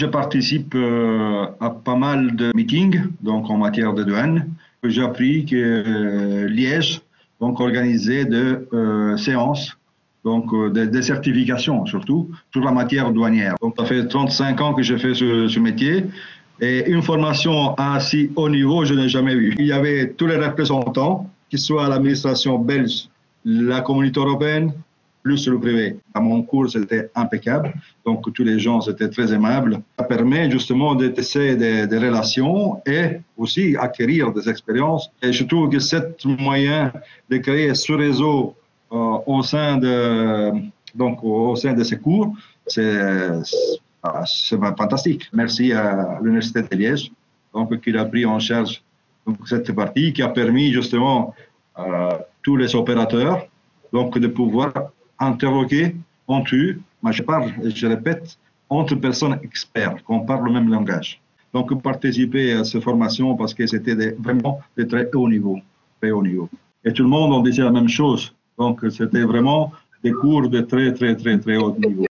Je participe euh, à pas mal de meetings, donc en matière de douane. J'ai appris que euh, Liège, donc organisait de euh, séances, donc des, certifications surtout, sur la matière douanière. Donc ça fait 35 ans que je fais ce, métier. Et une formation à si haut niveau, je n'ai jamais vu. Il y avait tous les représentants, qu'ils soient l'administration belge, la communauté européenne, plus le privé. À mon cours, c'était impeccable. Donc, tous les gens étaient très aimables. Ça permet justement de tisser des, relations et aussi acquérir des expériences. Et je trouve que cet moyen de créer ce réseau euh, au sein de, donc, au sein de ces cours, c'est fantastique. Merci à l'Université de Liège, donc, qui a pris en charge cette partie, qui a permis justement à tous les opérateurs donc, de pouvoir interroger entre mais je parle, je répète, entre personnes expertes, qu'on parle le même langage. Donc, participer à cette formation parce que c'était vraiment de très haut niveau, très haut niveau. Et tout le monde en disait la même chose. Donc, c'était vraiment des cours de très, très, très, très haut niveau.